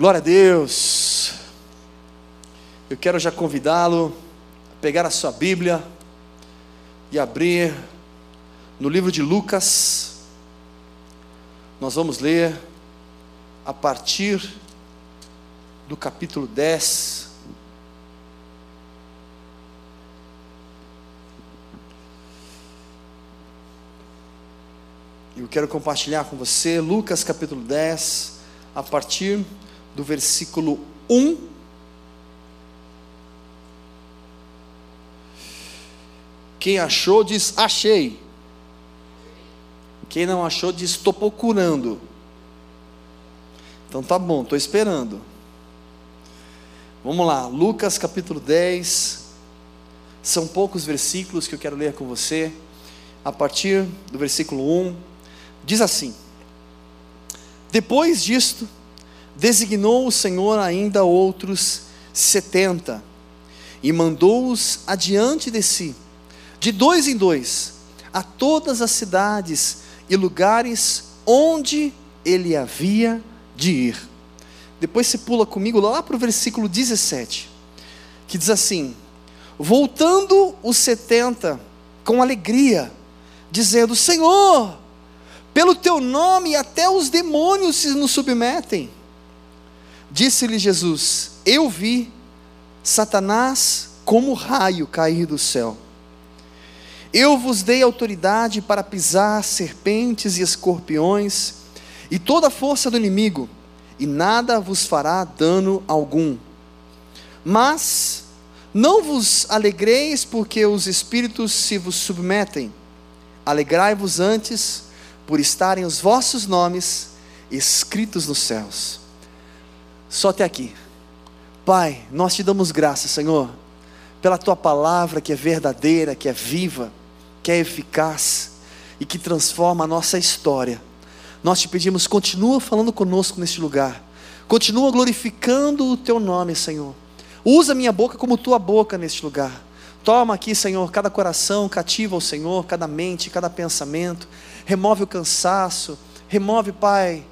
Glória a Deus. Eu quero já convidá-lo a pegar a sua Bíblia e abrir no livro de Lucas. Nós vamos ler a partir do capítulo 10. Eu quero compartilhar com você Lucas capítulo 10, a partir do versículo 1. Quem achou diz achei. Quem não achou diz estou procurando. Então tá bom, estou esperando. Vamos lá, Lucas capítulo 10. São poucos versículos que eu quero ler com você. A partir do versículo 1, diz assim: Depois disto, designou o Senhor ainda outros setenta, e mandou-os adiante de si, de dois em dois, a todas as cidades e lugares onde ele havia de ir. Depois você pula comigo lá para o versículo 17, que diz assim: Voltando os setenta com alegria, dizendo: Senhor, pelo teu nome até os demônios se nos submetem. Disse-lhe Jesus: Eu vi Satanás como raio cair do céu. Eu vos dei autoridade para pisar serpentes e escorpiões e toda a força do inimigo, e nada vos fará dano algum. Mas não vos alegreis porque os espíritos se vos submetem. Alegrai-vos antes por estarem os vossos nomes escritos nos céus. Só até aqui. Pai, nós te damos graças, Senhor, pela tua palavra que é verdadeira, que é viva, que é eficaz e que transforma a nossa história. Nós te pedimos, continua falando conosco neste lugar. Continua glorificando o teu nome, Senhor. Usa minha boca como tua boca neste lugar. Toma aqui, Senhor, cada coração cativa ao Senhor, cada mente, cada pensamento. Remove o cansaço, remove, Pai,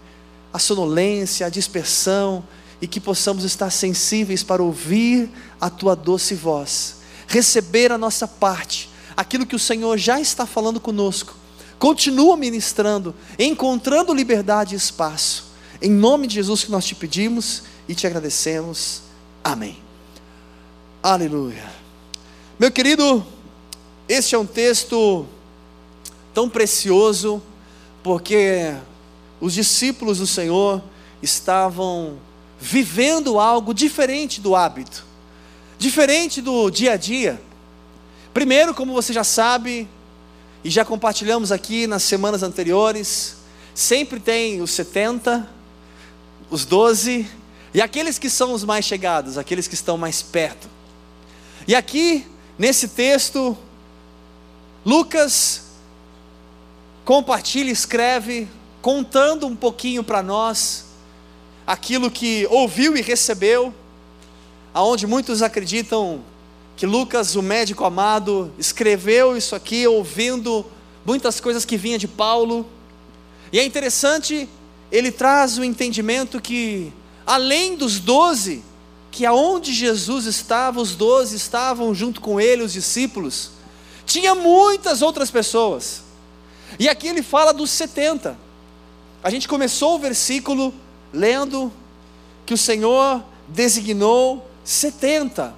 a sonolência, a dispersão e que possamos estar sensíveis para ouvir a tua doce voz, receber a nossa parte, aquilo que o Senhor já está falando conosco. Continua ministrando, encontrando liberdade e espaço. Em nome de Jesus que nós te pedimos e te agradecemos. Amém. Aleluia. Meu querido, este é um texto tão precioso, porque os discípulos do Senhor estavam vivendo algo diferente do hábito, diferente do dia a dia. Primeiro, como você já sabe, e já compartilhamos aqui nas semanas anteriores, sempre tem os 70, os 12 e aqueles que são os mais chegados, aqueles que estão mais perto. E aqui, nesse texto, Lucas compartilha, escreve, contando um pouquinho para nós aquilo que ouviu e recebeu, aonde muitos acreditam que Lucas, o médico amado, escreveu isso aqui ouvindo muitas coisas que vinha de Paulo. E é interessante, ele traz o entendimento que além dos doze, que aonde Jesus estava, os doze estavam junto com ele, os discípulos, tinha muitas outras pessoas. E aqui ele fala dos setenta. A gente começou o versículo lendo que o Senhor designou 70.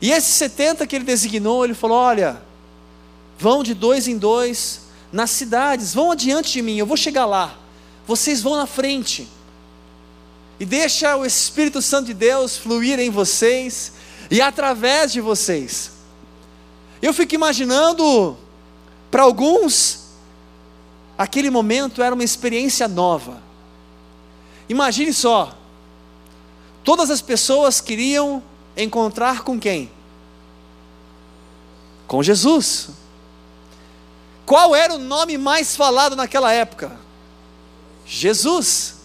E esses 70 que ele designou, ele falou: olha, vão de dois em dois nas cidades, vão adiante de mim, eu vou chegar lá. Vocês vão na frente. E deixa o Espírito Santo de Deus fluir em vocês e através de vocês. Eu fico imaginando, para alguns, aquele momento era uma experiência nova. Imagine só, todas as pessoas queriam encontrar com quem? Com Jesus. Qual era o nome mais falado naquela época? Jesus.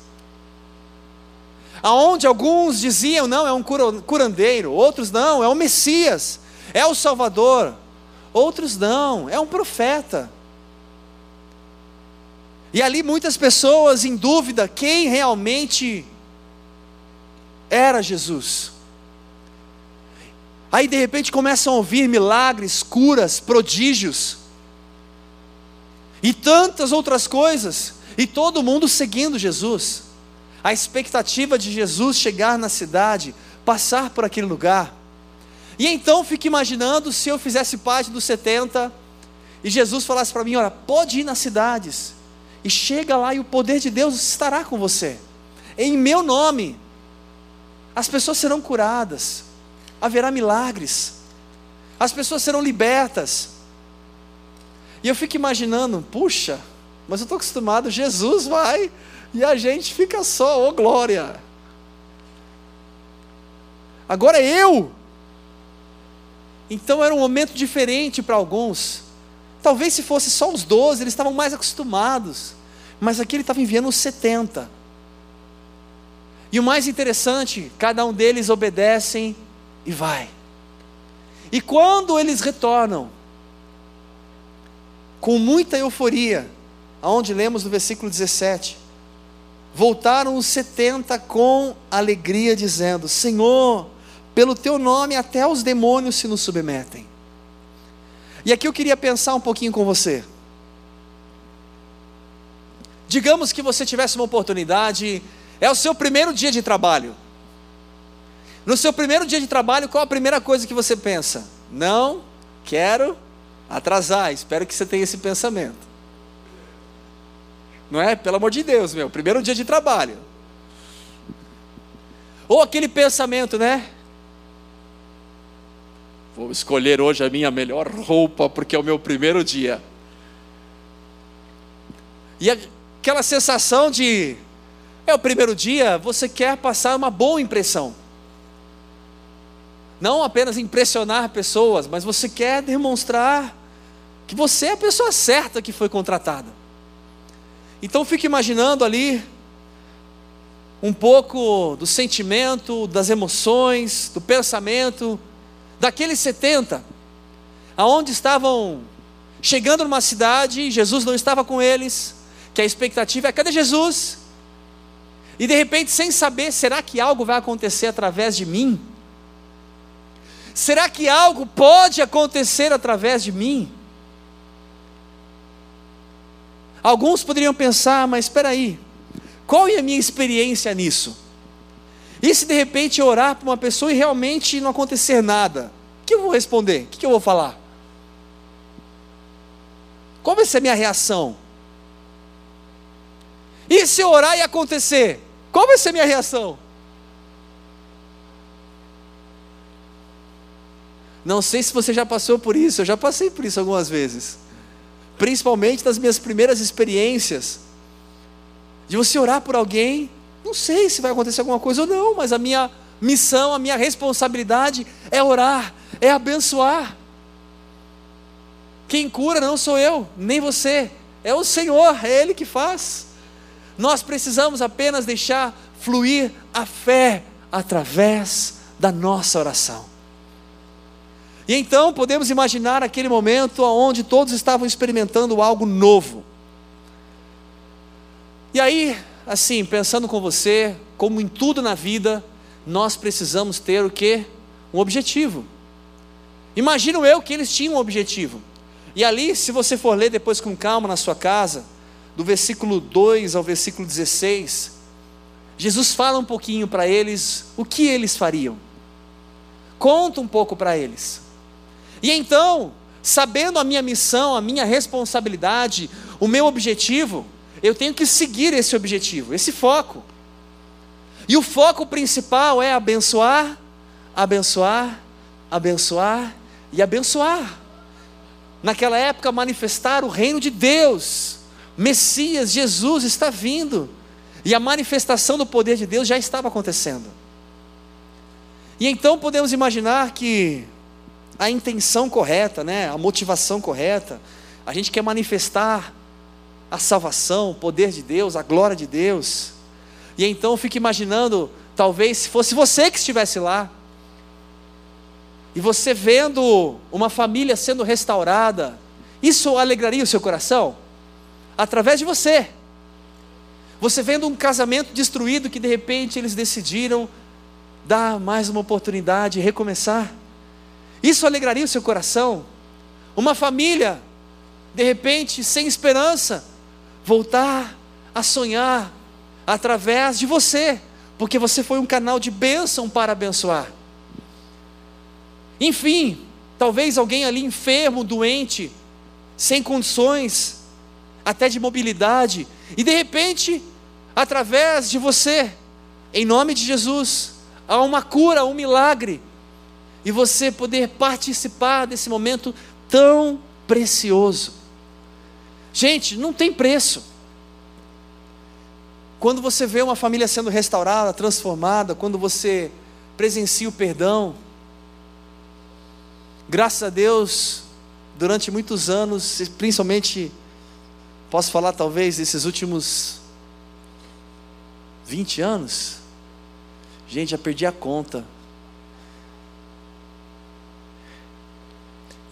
Aonde alguns diziam, não, é um curandeiro, outros não, é o Messias, é o Salvador, outros não, é um profeta. E ali muitas pessoas em dúvida quem realmente era Jesus. Aí de repente começam a ouvir milagres, curas, prodígios e tantas outras coisas, e todo mundo seguindo Jesus. A expectativa de Jesus chegar na cidade, passar por aquele lugar. E então fico imaginando se eu fizesse parte dos 70 e Jesus falasse para mim: Olha, pode ir nas cidades, e chega lá e o poder de Deus estará com você, em meu nome. As pessoas serão curadas, haverá milagres, as pessoas serão libertas. E eu fico imaginando, puxa, mas eu estou acostumado, Jesus vai e a gente fica só, ô oh, glória. Agora eu. Então era um momento diferente para alguns. Talvez se fosse só os 12, eles estavam mais acostumados. Mas aqui ele estava enviando os 70. E o mais interessante, cada um deles obedecem e vai. E quando eles retornam, com muita euforia, aonde lemos no versículo 17, voltaram os 70 com alegria, dizendo: Senhor, pelo teu nome até os demônios se nos submetem. E aqui eu queria pensar um pouquinho com você. Digamos que você tivesse uma oportunidade, é o seu primeiro dia de trabalho. No seu primeiro dia de trabalho, qual a primeira coisa que você pensa? Não quero atrasar, espero que você tenha esse pensamento. Não é? Pelo amor de Deus, meu, primeiro dia de trabalho. Ou aquele pensamento, né? Vou escolher hoje a minha melhor roupa, porque é o meu primeiro dia. E aquela sensação de, é o primeiro dia, você quer passar uma boa impressão. Não apenas impressionar pessoas, mas você quer demonstrar que você é a pessoa certa que foi contratada. Então fique imaginando ali um pouco do sentimento, das emoções, do pensamento daqueles 70, aonde estavam chegando numa cidade, Jesus não estava com eles, que a expectativa é: cadê Jesus? E de repente, sem saber, será que algo vai acontecer através de mim? Será que algo pode acontecer através de mim? Alguns poderiam pensar, mas espera aí, qual é a minha experiência nisso? E se de repente eu orar para uma pessoa e realmente não acontecer nada? O que eu vou responder? O que eu vou falar? Qual vai ser a minha reação? E se eu orar e acontecer? Qual vai ser a minha reação? Não sei se você já passou por isso, eu já passei por isso algumas vezes. Principalmente nas minhas primeiras experiências. De você orar por alguém não sei se vai acontecer alguma coisa ou não, mas a minha missão, a minha responsabilidade é orar, é abençoar. Quem cura não sou eu, nem você, é o Senhor, é Ele que faz. Nós precisamos apenas deixar fluir a fé através da nossa oração. E então podemos imaginar aquele momento onde todos estavam experimentando algo novo. E aí assim, pensando com você, como em tudo na vida, nós precisamos ter o que? Um objetivo. Imagino eu que eles tinham um objetivo. E ali, se você for ler depois com calma na sua casa, do versículo 2 ao versículo 16, Jesus fala um pouquinho para eles o que eles fariam. Conta um pouco para eles. E então, sabendo a minha missão, a minha responsabilidade, o meu objetivo, eu tenho que seguir esse objetivo, esse foco. E o foco principal é abençoar, abençoar, abençoar e abençoar. Naquela época, manifestar o reino de Deus. Messias, Jesus está vindo. E a manifestação do poder de Deus já estava acontecendo. E então podemos imaginar que a intenção correta, né, a motivação correta, a gente quer manifestar a salvação, o poder de Deus, a glória de Deus. E então eu fico imaginando, talvez se fosse você que estivesse lá, e você vendo uma família sendo restaurada, isso alegraria o seu coração? Através de você. Você vendo um casamento destruído que de repente eles decidiram dar mais uma oportunidade, recomeçar. Isso alegraria o seu coração? Uma família, de repente, sem esperança, voltar a sonhar através de você, porque você foi um canal de bênção para abençoar. Enfim, talvez alguém ali enfermo, doente, sem condições, até de mobilidade, e de repente, através de você, em nome de Jesus, há uma cura, um milagre, e você poder participar desse momento tão precioso. Gente, não tem preço. Quando você vê uma família sendo restaurada, transformada, quando você presencia o perdão, graças a Deus, durante muitos anos, principalmente, posso falar talvez esses últimos 20 anos, gente, já perdi a conta.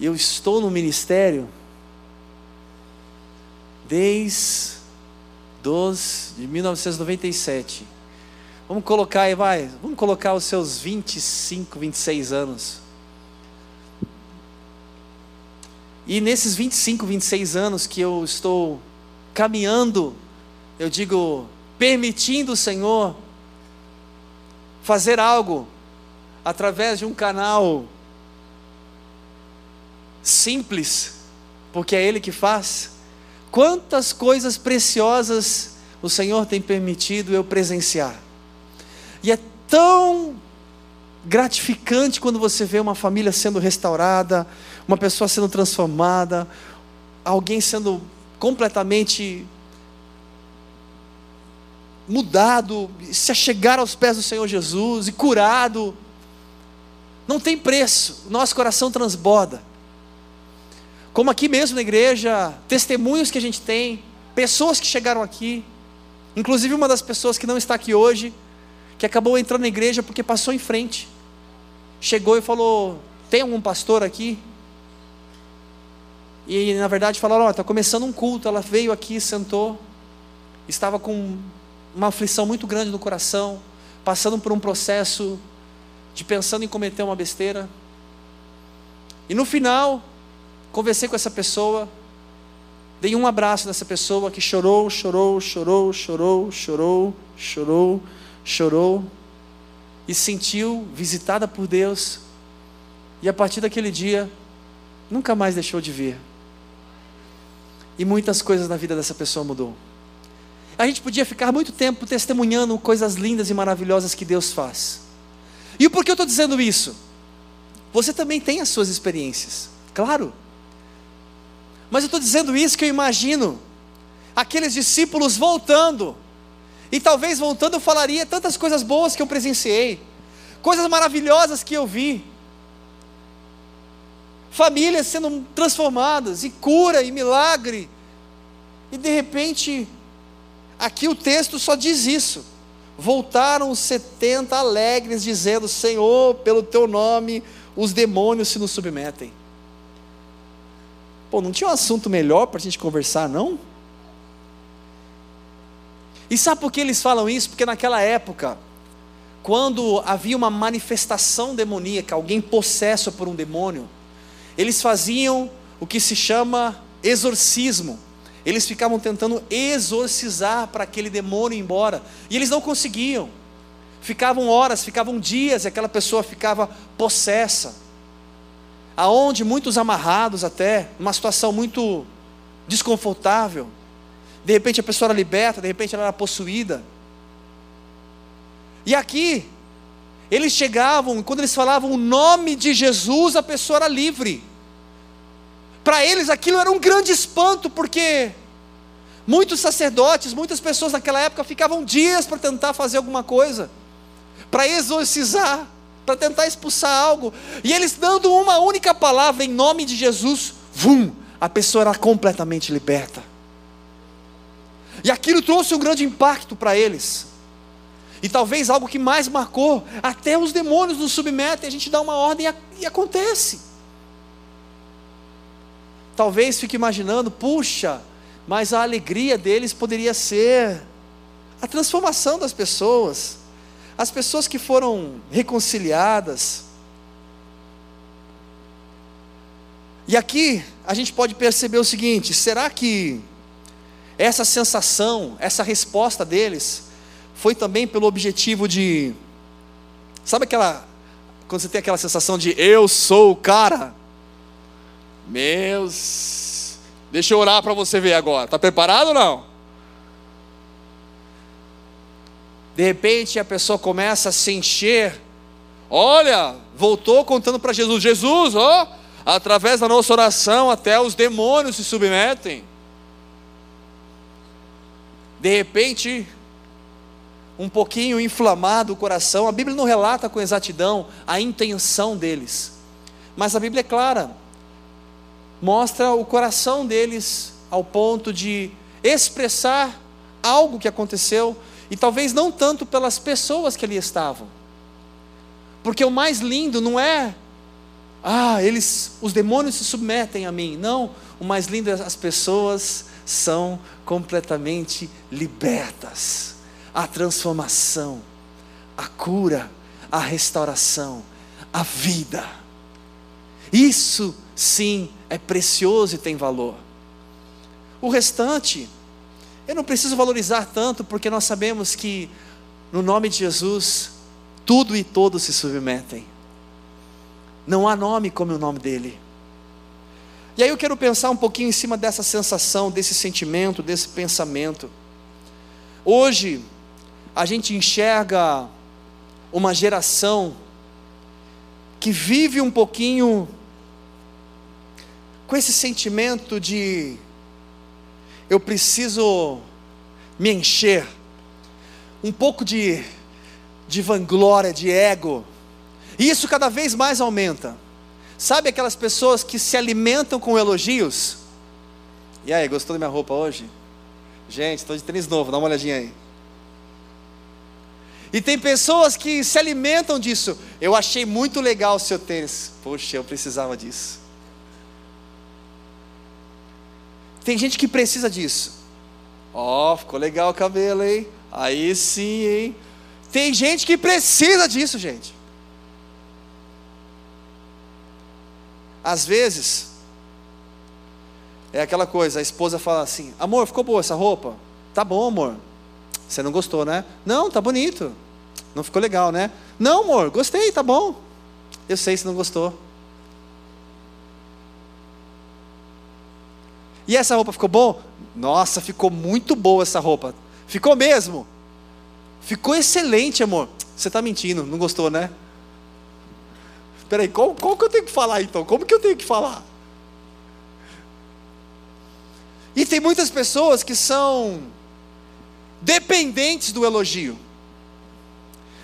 Eu estou no ministério desde dos, de 1997. Vamos colocar aí, vai, vamos colocar os seus 25, 26 anos. E nesses 25, 26 anos que eu estou caminhando, eu digo, permitindo o Senhor fazer algo através de um canal simples, porque é Ele que faz. Quantas coisas preciosas o Senhor tem permitido eu presenciar. E é tão gratificante quando você vê uma família sendo restaurada, uma pessoa sendo transformada, alguém sendo completamente mudado, se achegar aos pés do Senhor Jesus e curado. Não tem preço, nosso coração transborda. Como aqui mesmo na igreja, testemunhos que a gente tem, pessoas que chegaram aqui, inclusive uma das pessoas que não está aqui hoje, que acabou entrando na igreja porque passou em frente, chegou e falou: Tem algum pastor aqui? E na verdade falaram: Ó, oh, está começando um culto. Ela veio aqui, sentou, estava com uma aflição muito grande no coração, passando por um processo de pensando em cometer uma besteira. E no final, Conversei com essa pessoa, dei um abraço nessa pessoa que chorou, chorou, chorou, chorou, chorou, chorou, chorou e sentiu visitada por Deus. E a partir daquele dia, nunca mais deixou de vir. E muitas coisas na vida dessa pessoa mudou. A gente podia ficar muito tempo testemunhando coisas lindas e maravilhosas que Deus faz. E por que eu estou dizendo isso? Você também tem as suas experiências, claro. Mas eu estou dizendo isso que eu imagino aqueles discípulos voltando. E talvez voltando eu falaria tantas coisas boas que eu presenciei, coisas maravilhosas que eu vi. Famílias sendo transformadas, e cura, e milagre. E de repente, aqui o texto só diz isso. Voltaram os setenta alegres, dizendo: Senhor, pelo teu nome, os demônios se nos submetem. Pô, não tinha um assunto melhor para a gente conversar, não? E sabe por que eles falam isso? Porque naquela época, quando havia uma manifestação demoníaca, alguém possesso por um demônio, eles faziam o que se chama exorcismo. Eles ficavam tentando exorcizar para aquele demônio ir embora, e eles não conseguiam. Ficavam horas, ficavam dias, e aquela pessoa ficava possessa aonde muitos amarrados até, numa situação muito desconfortável. De repente a pessoa era liberta, de repente ela era possuída. E aqui, eles chegavam, quando eles falavam o nome de Jesus, a pessoa era livre. Para eles aquilo era um grande espanto, porque muitos sacerdotes, muitas pessoas naquela época ficavam dias para tentar fazer alguma coisa, para exorcizar para tentar expulsar algo. E eles dando uma única palavra em nome de Jesus, vum, a pessoa era completamente liberta. E aquilo trouxe um grande impacto para eles. E talvez algo que mais marcou, até os demônios nos submetem, a gente dá uma ordem e acontece. Talvez fique imaginando, puxa, mas a alegria deles poderia ser a transformação das pessoas as pessoas que foram reconciliadas. E aqui a gente pode perceber o seguinte: será que essa sensação, essa resposta deles, foi também pelo objetivo de. Sabe aquela. Quando você tem aquela sensação de eu sou o cara? Meus. Deixa eu orar para você ver agora. Está preparado ou não? De repente a pessoa começa a se encher. Olha, voltou contando para Jesus: Jesus, ó, através da nossa oração, até os demônios se submetem. De repente, um pouquinho inflamado o coração. A Bíblia não relata com exatidão a intenção deles, mas a Bíblia é clara, mostra o coração deles ao ponto de expressar algo que aconteceu e talvez não tanto pelas pessoas que ali estavam. Porque o mais lindo não é ah, eles os demônios se submetem a mim. Não, o mais lindo é as pessoas são completamente libertas. A transformação, a cura, a restauração, a vida. Isso sim é precioso e tem valor. O restante eu não preciso valorizar tanto, porque nós sabemos que, no nome de Jesus, tudo e todos se submetem. Não há nome como o nome dele. E aí eu quero pensar um pouquinho em cima dessa sensação, desse sentimento, desse pensamento. Hoje, a gente enxerga uma geração que vive um pouquinho com esse sentimento de eu preciso me encher, um pouco de, de vanglória, de ego, e isso cada vez mais aumenta. Sabe aquelas pessoas que se alimentam com elogios? E aí, gostou da minha roupa hoje? Gente, estou de tênis novo, dá uma olhadinha aí. E tem pessoas que se alimentam disso. Eu achei muito legal o seu tênis. Poxa, eu precisava disso. Tem gente que precisa disso. Ó, oh, ficou legal o cabelo, hein? Aí sim, hein? Tem gente que precisa disso, gente. Às vezes, é aquela coisa, a esposa fala assim: Amor, ficou boa essa roupa? Tá bom, amor. Você não gostou, né? Não, tá bonito. Não ficou legal, né? Não, amor, gostei, tá bom. Eu sei se não gostou. E essa roupa ficou bom? Nossa, ficou muito boa essa roupa. Ficou mesmo? Ficou excelente, amor. Você está mentindo, não gostou, né? Espera aí, qual, qual que eu tenho que falar então? Como que eu tenho que falar? E tem muitas pessoas que são dependentes do elogio.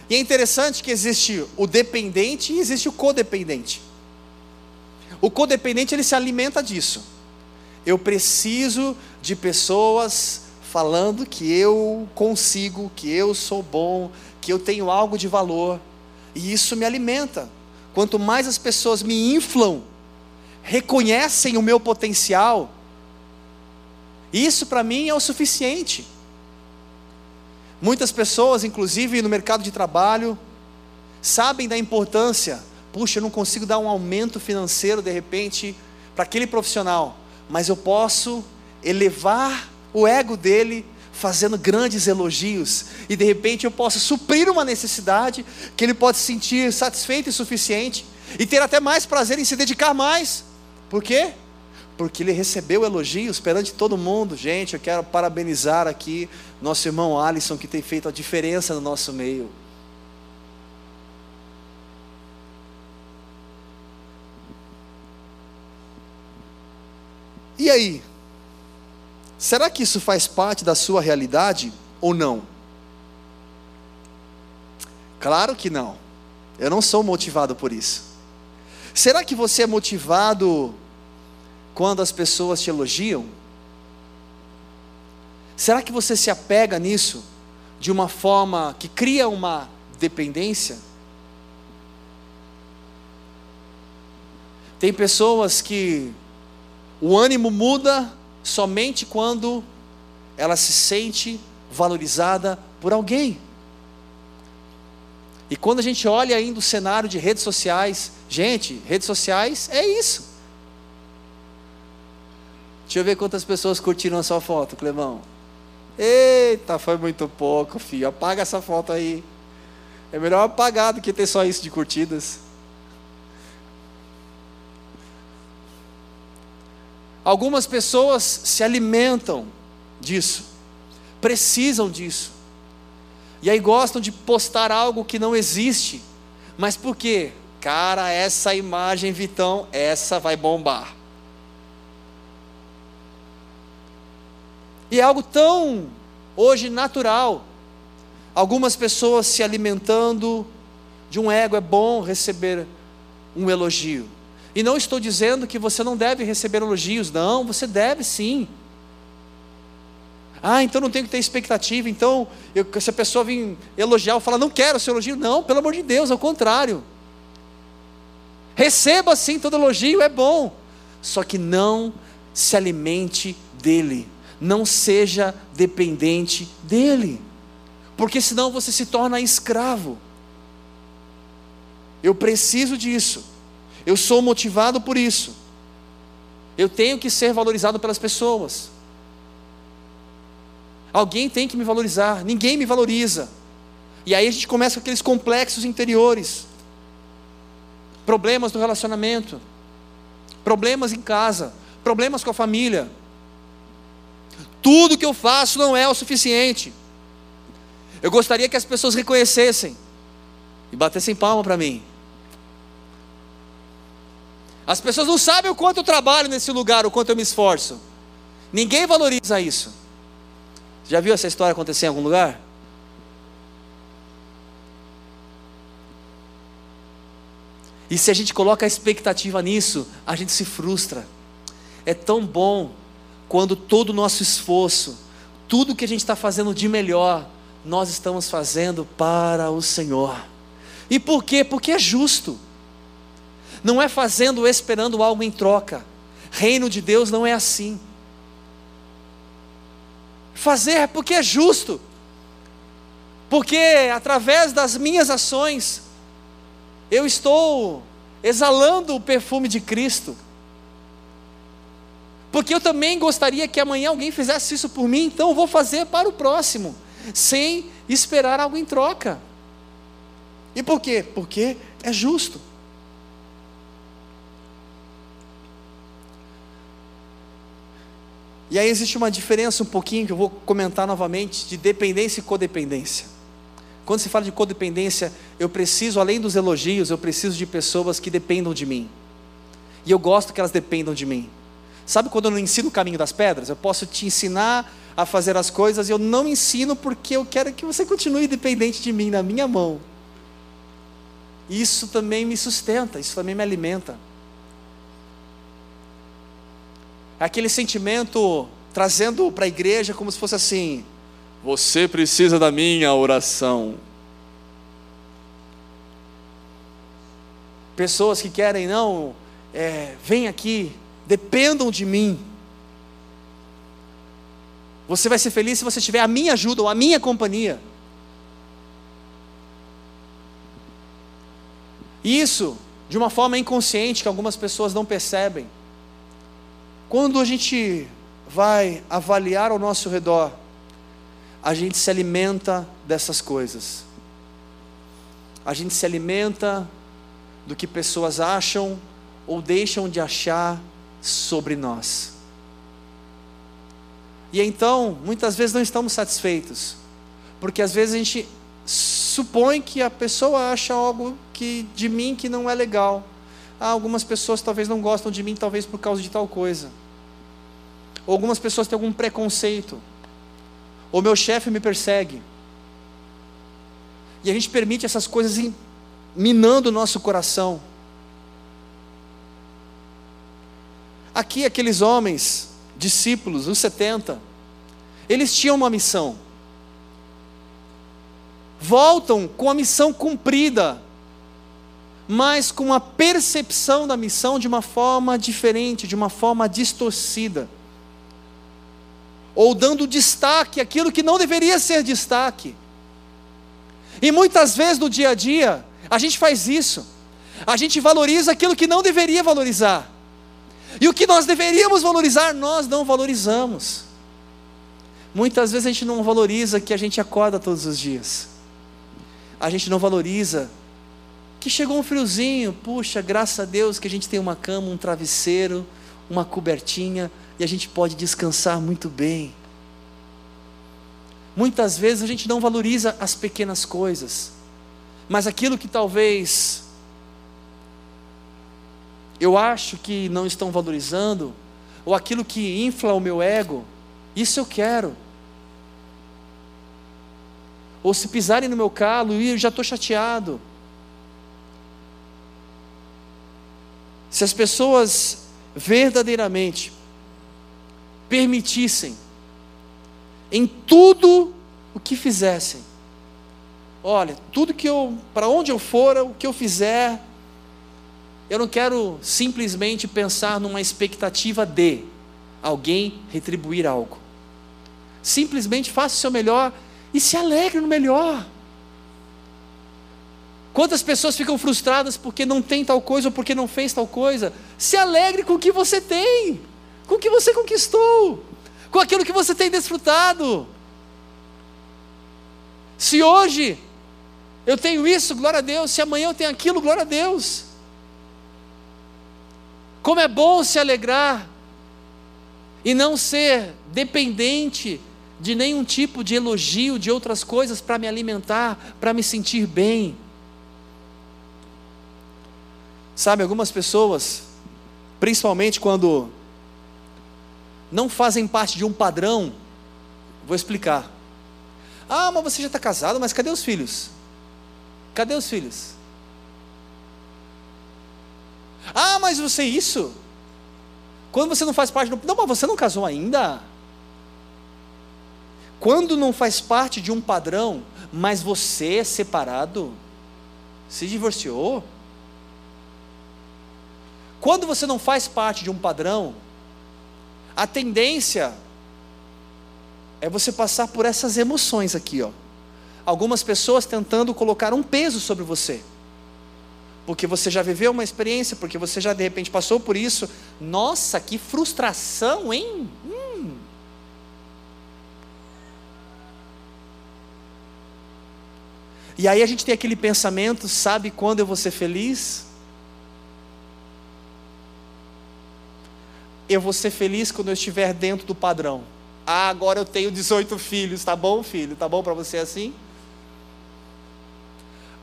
E é interessante que existe o dependente e existe o codependente. O codependente ele se alimenta disso. Eu preciso de pessoas falando que eu consigo, que eu sou bom, que eu tenho algo de valor. E isso me alimenta. Quanto mais as pessoas me inflam, reconhecem o meu potencial, isso para mim é o suficiente. Muitas pessoas, inclusive no mercado de trabalho, sabem da importância. Puxa, eu não consigo dar um aumento financeiro de repente para aquele profissional mas eu posso elevar o ego dele fazendo grandes elogios e de repente eu posso suprir uma necessidade que ele pode se sentir satisfeito e suficiente e ter até mais prazer em se dedicar mais. Por quê? Porque ele recebeu elogios perante todo mundo. Gente, eu quero parabenizar aqui nosso irmão Alisson que tem feito a diferença no nosso meio. E aí? Será que isso faz parte da sua realidade ou não? Claro que não. Eu não sou motivado por isso. Será que você é motivado quando as pessoas te elogiam? Será que você se apega nisso de uma forma que cria uma dependência? Tem pessoas que o ânimo muda somente quando ela se sente valorizada por alguém. E quando a gente olha ainda o cenário de redes sociais, gente, redes sociais é isso. Deixa eu ver quantas pessoas curtiram a sua foto, Clebão. Eita, foi muito pouco, filho. Apaga essa foto aí. É melhor apagar do que ter só isso de curtidas. Algumas pessoas se alimentam disso, precisam disso. E aí gostam de postar algo que não existe. Mas por quê? Cara, essa imagem, Vitão, essa vai bombar. E é algo tão hoje natural. Algumas pessoas se alimentando de um ego, é bom receber um elogio. E não estou dizendo que você não deve receber elogios, não, você deve sim. Ah, então não tenho que ter expectativa, então eu, se a pessoa vir elogiar, eu falar, não quero seu elogio, não, pelo amor de Deus, ao contrário. Receba sim todo elogio, é bom, só que não se alimente dele, não seja dependente dele, porque senão você se torna escravo. Eu preciso disso. Eu sou motivado por isso. Eu tenho que ser valorizado pelas pessoas. Alguém tem que me valorizar, ninguém me valoriza. E aí a gente começa com aqueles complexos interiores, problemas no relacionamento, problemas em casa, problemas com a família. Tudo que eu faço não é o suficiente. Eu gostaria que as pessoas reconhecessem e batessem palma para mim. As pessoas não sabem o quanto eu trabalho nesse lugar, o quanto eu me esforço. Ninguém valoriza isso. Já viu essa história acontecer em algum lugar? E se a gente coloca a expectativa nisso, a gente se frustra. É tão bom quando todo o nosso esforço, tudo que a gente está fazendo de melhor, nós estamos fazendo para o Senhor. E por quê? Porque é justo não é fazendo esperando algo em troca. Reino de Deus não é assim. Fazer é porque é justo, porque através das minhas ações, eu estou exalando o perfume de Cristo. Porque eu também gostaria que amanhã alguém fizesse isso por mim, então eu vou fazer para o próximo, sem esperar algo em troca. E por quê? Porque é justo. E aí existe uma diferença um pouquinho que eu vou comentar novamente de dependência e codependência. Quando se fala de codependência, eu preciso, além dos elogios, eu preciso de pessoas que dependam de mim. E eu gosto que elas dependam de mim. Sabe quando eu não ensino o caminho das pedras? Eu posso te ensinar a fazer as coisas e eu não ensino porque eu quero que você continue dependente de mim, na minha mão. Isso também me sustenta, isso também me alimenta. Aquele sentimento trazendo para a igreja como se fosse assim: você precisa da minha oração. Pessoas que querem, não, é, vem aqui, dependam de mim. Você vai ser feliz se você tiver a minha ajuda ou a minha companhia. Isso, de uma forma inconsciente, que algumas pessoas não percebem. Quando a gente vai avaliar ao nosso redor, a gente se alimenta dessas coisas. A gente se alimenta do que pessoas acham ou deixam de achar sobre nós. E então, muitas vezes não estamos satisfeitos, porque às vezes a gente supõe que a pessoa acha algo que de mim que não é legal. Ah, algumas pessoas talvez não gostam de mim, talvez por causa de tal coisa. Ou algumas pessoas têm algum preconceito. Ou meu chefe me persegue. E a gente permite essas coisas minando o nosso coração. Aqui, aqueles homens, discípulos, os 70, eles tinham uma missão. Voltam com a missão cumprida, mas com a percepção da missão de uma forma diferente, de uma forma distorcida ou dando destaque àquilo que não deveria ser destaque. E muitas vezes no dia a dia, a gente faz isso. A gente valoriza aquilo que não deveria valorizar. E o que nós deveríamos valorizar, nós não valorizamos. Muitas vezes a gente não valoriza que a gente acorda todos os dias. A gente não valoriza que chegou um friozinho, puxa, graças a Deus que a gente tem uma cama, um travesseiro, uma cobertinha e a gente pode descansar muito bem. Muitas vezes a gente não valoriza as pequenas coisas, mas aquilo que talvez eu acho que não estão valorizando, ou aquilo que infla o meu ego, isso eu quero. Ou se pisarem no meu calo, eu já estou chateado. Se as pessoas verdadeiramente permitissem, em tudo o que fizessem, olha, tudo que eu, para onde eu for, o que eu fizer, eu não quero simplesmente pensar numa expectativa de alguém retribuir algo. Simplesmente faça o seu melhor e se alegre no melhor. Quantas pessoas ficam frustradas porque não tem tal coisa ou porque não fez tal coisa? Se alegre com o que você tem, com o que você conquistou, com aquilo que você tem desfrutado. Se hoje eu tenho isso, glória a Deus, se amanhã eu tenho aquilo, glória a Deus. Como é bom se alegrar e não ser dependente de nenhum tipo de elogio de outras coisas para me alimentar, para me sentir bem. Sabe, algumas pessoas, principalmente quando não fazem parte de um padrão, vou explicar. Ah, mas você já está casado, mas cadê os filhos? Cadê os filhos? Ah, mas você isso? Quando você não faz parte do. Não, mas você não casou ainda? Quando não faz parte de um padrão, mas você é separado, se divorciou, quando você não faz parte de um padrão, a tendência é você passar por essas emoções aqui, ó. Algumas pessoas tentando colocar um peso sobre você. Porque você já viveu uma experiência, porque você já de repente passou por isso. Nossa, que frustração, hein? Hum. E aí a gente tem aquele pensamento, sabe quando eu vou ser feliz? Eu vou ser feliz quando eu estiver dentro do padrão. Ah, agora eu tenho 18 filhos, tá bom, filho? Tá bom para você assim?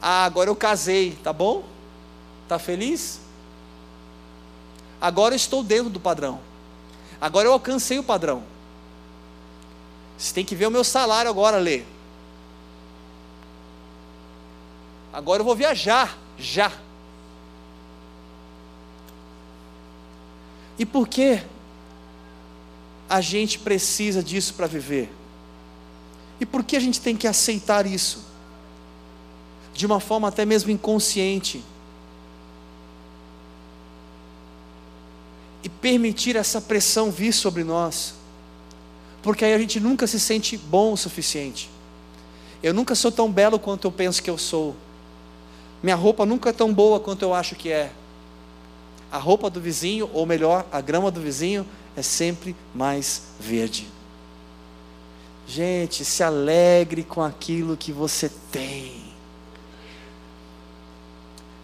Ah, agora eu casei, tá bom? Tá feliz? Agora eu estou dentro do padrão. Agora eu alcancei o padrão. Você tem que ver o meu salário agora, Lê. Agora eu vou viajar, já. E por que a gente precisa disso para viver? E por que a gente tem que aceitar isso? De uma forma até mesmo inconsciente. E permitir essa pressão vir sobre nós. Porque aí a gente nunca se sente bom o suficiente. Eu nunca sou tão belo quanto eu penso que eu sou. Minha roupa nunca é tão boa quanto eu acho que é a roupa do vizinho, ou melhor, a grama do vizinho, é sempre mais verde. Gente, se alegre com aquilo que você tem.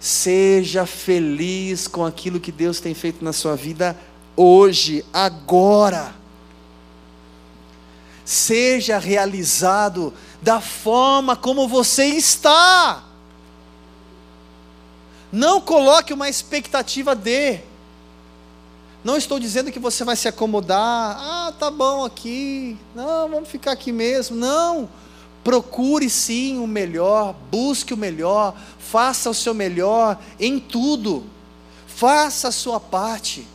Seja feliz com aquilo que Deus tem feito na sua vida hoje, agora. Seja realizado da forma como você está. Não coloque uma expectativa de. Não estou dizendo que você vai se acomodar. Ah, tá bom aqui. Não, vamos ficar aqui mesmo. Não. Procure sim o melhor, busque o melhor, faça o seu melhor em tudo. Faça a sua parte.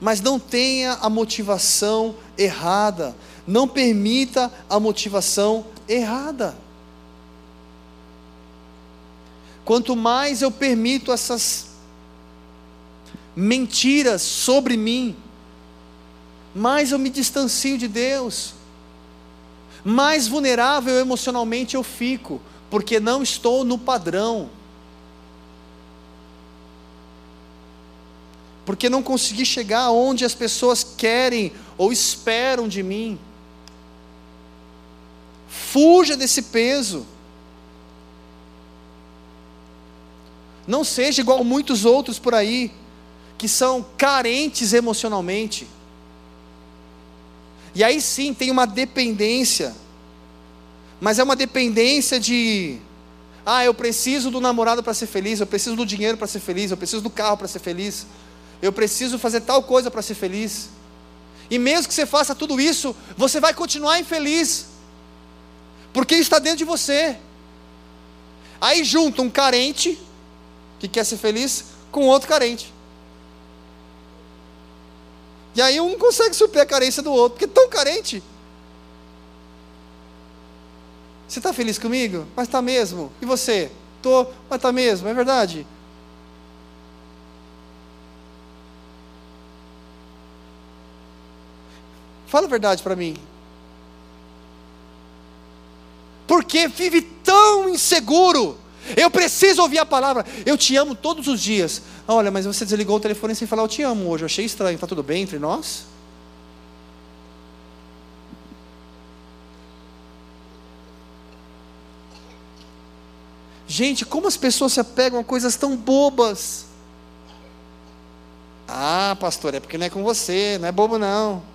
Mas não tenha a motivação errada. Não permita a motivação errada. Quanto mais eu permito essas mentiras sobre mim, mais eu me distancio de Deus, mais vulnerável emocionalmente eu fico, porque não estou no padrão. Porque não consegui chegar onde as pessoas querem ou esperam de mim. Fuja desse peso. Não seja igual muitos outros por aí, que são carentes emocionalmente. E aí sim tem uma dependência, mas é uma dependência de, ah, eu preciso do namorado para ser feliz, eu preciso do dinheiro para ser feliz, eu preciso do carro para ser feliz, eu preciso fazer tal coisa para ser feliz. E mesmo que você faça tudo isso, você vai continuar infeliz, porque está dentro de você. Aí junta um carente, que quer ser feliz, com outro carente. E aí um consegue suprir a carência do outro, porque é tão carente. Você está feliz comigo? Mas está mesmo. E você? Estou, mas está mesmo, é verdade. Fala a verdade para mim. Porque vive tão inseguro. Eu preciso ouvir a palavra. Eu te amo todos os dias. Olha, mas você desligou o telefone sem falar eu te amo hoje. Eu achei estranho. Está tudo bem entre nós? Gente, como as pessoas se apegam a coisas tão bobas. Ah, pastor, é porque não é com você, não é bobo não.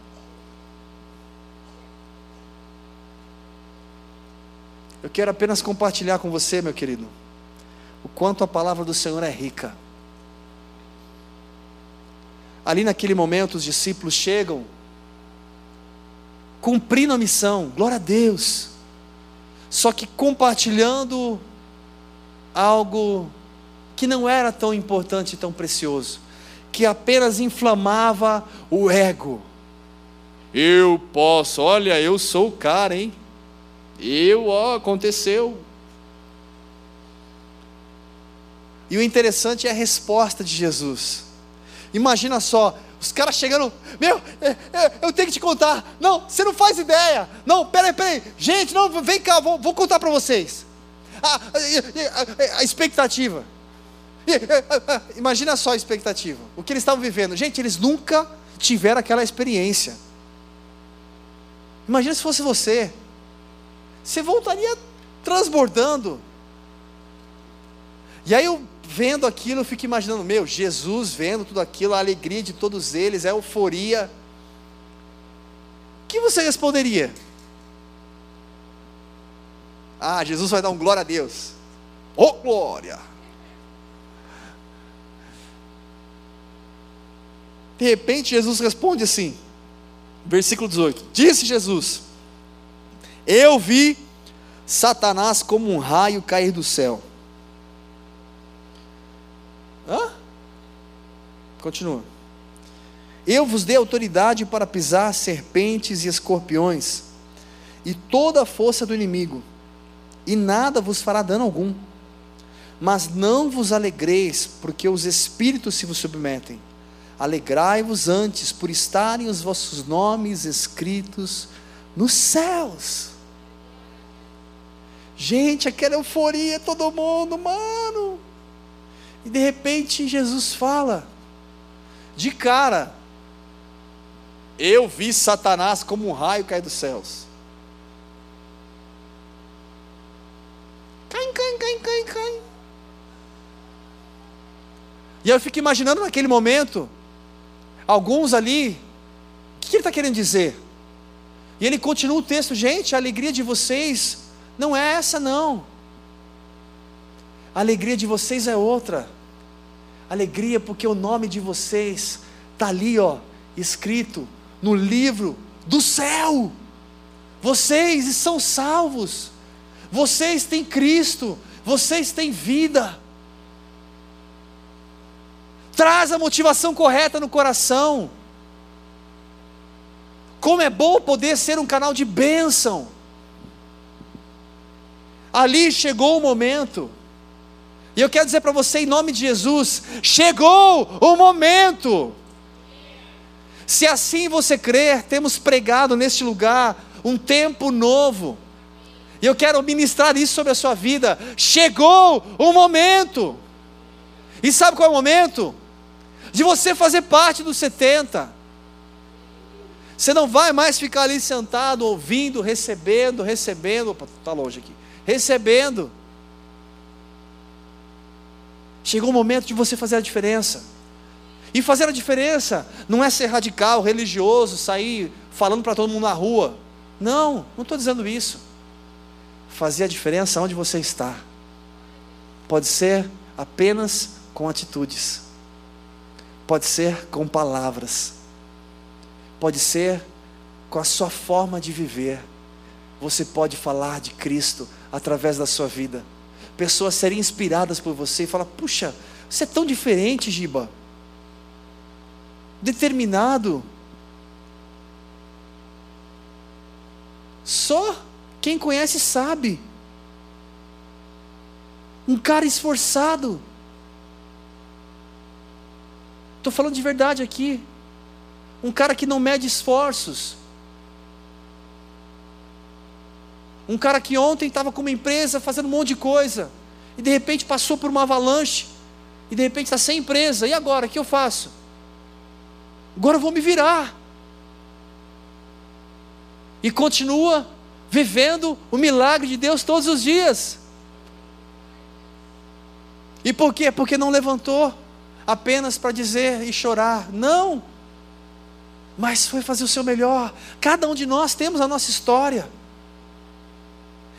Eu quero apenas compartilhar com você, meu querido, o quanto a palavra do Senhor é rica. Ali naquele momento, os discípulos chegam, cumprindo a missão, glória a Deus, só que compartilhando algo que não era tão importante e tão precioso, que apenas inflamava o ego. Eu posso, olha, eu sou o cara, hein? Eu, ó, aconteceu. E o interessante é a resposta de Jesus. Imagina só, os caras chegando, meu, é, é, eu tenho que te contar. Não, você não faz ideia. Não, peraí, peraí. Gente, não, vem cá, vou, vou contar para vocês. A, a, a, a expectativa. Imagina só a expectativa. O que eles estavam vivendo. Gente, eles nunca tiveram aquela experiência. Imagina se fosse você você voltaria transbordando. E aí eu vendo aquilo, eu fico imaginando, meu, Jesus vendo tudo aquilo, a alegria de todos eles, a euforia. O que você responderia? Ah, Jesus vai dar um glória a Deus. Oh, glória! De repente, Jesus responde assim, versículo 18: Disse Jesus: eu vi Satanás como um raio cair do céu. Hã? Continua. Eu vos dei autoridade para pisar serpentes e escorpiões, e toda a força do inimigo, e nada vos fará dano algum. Mas não vos alegreis, porque os espíritos se vos submetem. Alegrai-vos antes por estarem os vossos nomes escritos nos céus. Gente, aquela euforia, todo mundo, mano. E de repente Jesus fala, de cara, eu vi Satanás como um raio cair dos céus. Cai, cai, cai, cai, cai. E eu fico imaginando naquele momento, alguns ali, o que ele está querendo dizer? E ele continua o texto, gente, a alegria de vocês não é essa, não. A alegria de vocês é outra. Alegria porque o nome de vocês está ali, ó, escrito no livro do céu. Vocês são salvos. Vocês têm Cristo. Vocês têm vida. Traz a motivação correta no coração. Como é bom poder ser um canal de bênção. Ali chegou o momento. E eu quero dizer para você, em nome de Jesus: chegou o momento. Se assim você crer, temos pregado neste lugar um tempo novo. E eu quero ministrar isso sobre a sua vida. Chegou o momento. E sabe qual é o momento? De você fazer parte dos 70. Você não vai mais ficar ali sentado, ouvindo, recebendo, recebendo. Opa, está longe aqui. Recebendo. Chegou o momento de você fazer a diferença. E fazer a diferença não é ser radical, religioso, sair falando para todo mundo na rua. Não, não estou dizendo isso. Fazer a diferença onde você está. Pode ser apenas com atitudes, pode ser com palavras, pode ser com a sua forma de viver. Você pode falar de Cristo através da sua vida. Pessoas serem inspiradas por você e falar: puxa, você é tão diferente, Giba. Determinado. Só quem conhece sabe. Um cara esforçado. Estou falando de verdade aqui. Um cara que não mede esforços. Um cara que ontem estava com uma empresa fazendo um monte de coisa. E de repente passou por uma avalanche. E de repente está sem empresa. E agora? O que eu faço? Agora eu vou me virar. E continua vivendo o milagre de Deus todos os dias. E por quê? Porque não levantou apenas para dizer e chorar. Não. Mas foi fazer o seu melhor. Cada um de nós temos a nossa história.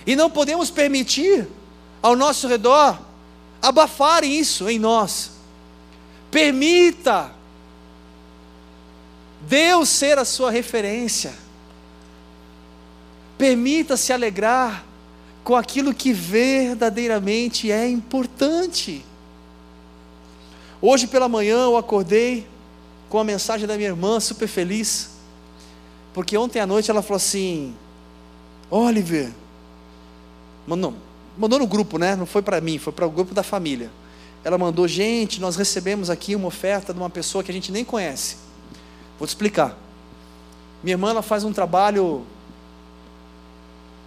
E não podemos permitir ao nosso redor abafarem isso em nós. Permita Deus ser a sua referência. Permita-se alegrar com aquilo que verdadeiramente é importante. Hoje pela manhã eu acordei com a mensagem da minha irmã, super feliz, porque ontem à noite ela falou assim: Oliver, mandou, mandou no grupo, né? Não foi para mim, foi para o grupo da família. Ela mandou: gente, nós recebemos aqui uma oferta de uma pessoa que a gente nem conhece. Vou te explicar. Minha irmã ela faz um trabalho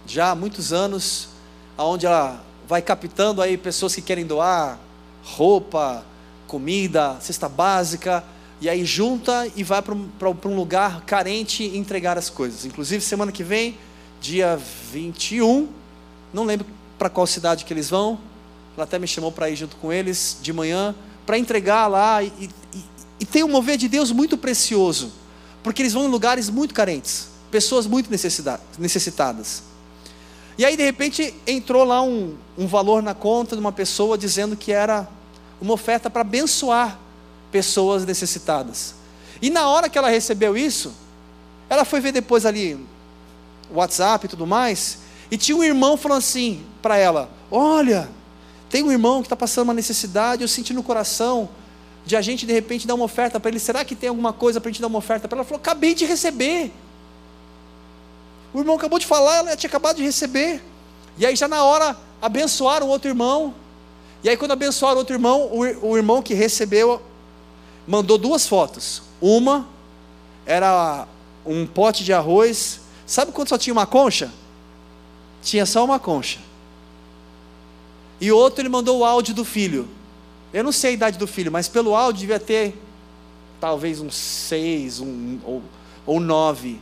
já há muitos anos, aonde ela vai captando aí pessoas que querem doar roupa, comida, cesta básica, e aí junta e vai para um, lugar carente entregar as coisas. Inclusive, semana que vem, dia 21, não lembro para qual cidade que eles vão, ela até me chamou para ir junto com eles de manhã, para entregar lá, e, e, e tem um mover de Deus muito precioso, porque eles vão em lugares muito carentes, pessoas muito necessitadas. E aí, de repente, entrou lá um, um valor na conta de uma pessoa dizendo que era uma oferta para abençoar pessoas necessitadas. E na hora que ela recebeu isso, ela foi ver depois ali WhatsApp e tudo mais, e tinha um irmão falando assim para ela: Olha, tem um irmão que está passando uma necessidade, eu senti no coração de a gente de repente dar uma oferta para ele. Será que tem alguma coisa para a gente dar uma oferta para ela? Ela falou: Acabei de receber. O irmão acabou de falar, ela tinha acabado de receber. E aí já na hora abençoaram o outro irmão. E aí, quando abençoaram outro irmão, o, o irmão que recebeu mandou duas fotos. Uma era um pote de arroz. Sabe quando só tinha uma concha? Tinha só uma concha. E outro ele mandou o áudio do filho. Eu não sei a idade do filho, mas pelo áudio devia ter talvez uns seis, um, ou, ou nove.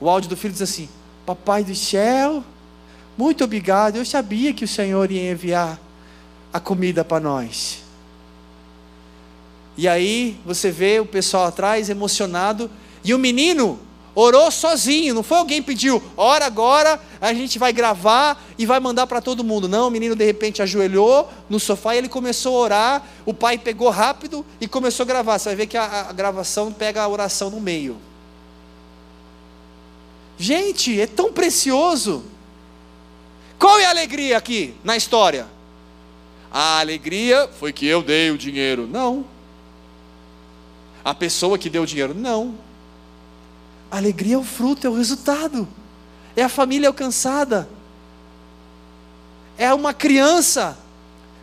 O áudio do filho diz assim: Papai do céu, muito obrigado. Eu sabia que o Senhor ia enviar a comida para nós. E aí você vê o pessoal atrás emocionado e o menino orou sozinho, não foi alguém pediu, ora agora, a gente vai gravar e vai mandar para todo mundo. Não, o menino de repente ajoelhou no sofá e ele começou a orar. O pai pegou rápido e começou a gravar. Você vai ver que a, a gravação pega a oração no meio. Gente, é tão precioso. Qual é a alegria aqui na história? A alegria foi que eu dei o dinheiro. Não. A pessoa que deu o dinheiro. Não. A alegria é o fruto, é o resultado. É a família alcançada. É uma criança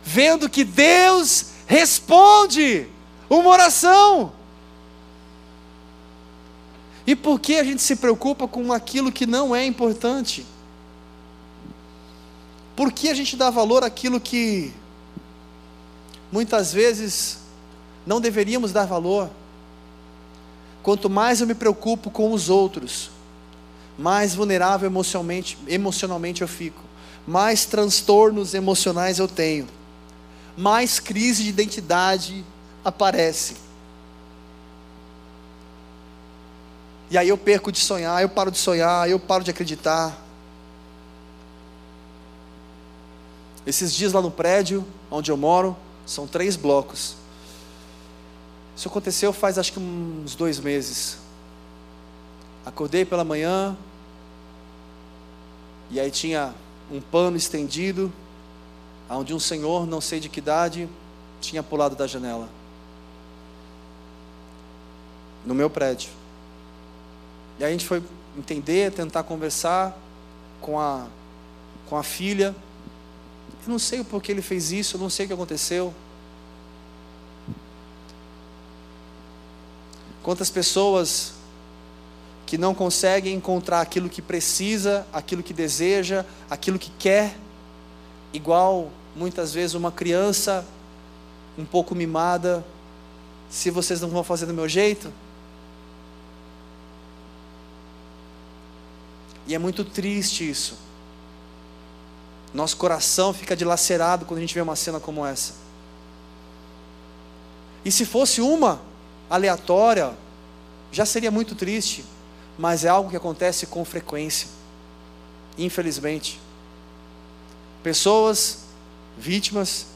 vendo que Deus responde uma oração. E por que a gente se preocupa com aquilo que não é importante? Por que a gente dá valor àquilo que muitas vezes não deveríamos dar valor? Quanto mais eu me preocupo com os outros, mais vulnerável emocionalmente, emocionalmente eu fico, mais transtornos emocionais eu tenho, mais crise de identidade aparece. E aí eu perco de sonhar, eu paro de sonhar, eu paro de acreditar. Esses dias lá no prédio onde eu moro, são três blocos. Isso aconteceu faz acho que uns dois meses. Acordei pela manhã, e aí tinha um pano estendido, onde um senhor, não sei de que idade, tinha pulado da janela. No meu prédio. E aí a gente foi entender, tentar conversar com a, com a filha. Eu não sei o porquê ele fez isso, eu não sei o que aconteceu. Quantas pessoas que não conseguem encontrar aquilo que precisa, aquilo que deseja, aquilo que quer, igual muitas vezes uma criança um pouco mimada, se vocês não vão fazer do meu jeito, E é muito triste isso. Nosso coração fica dilacerado quando a gente vê uma cena como essa. E se fosse uma aleatória, já seria muito triste, mas é algo que acontece com frequência. Infelizmente. Pessoas vítimas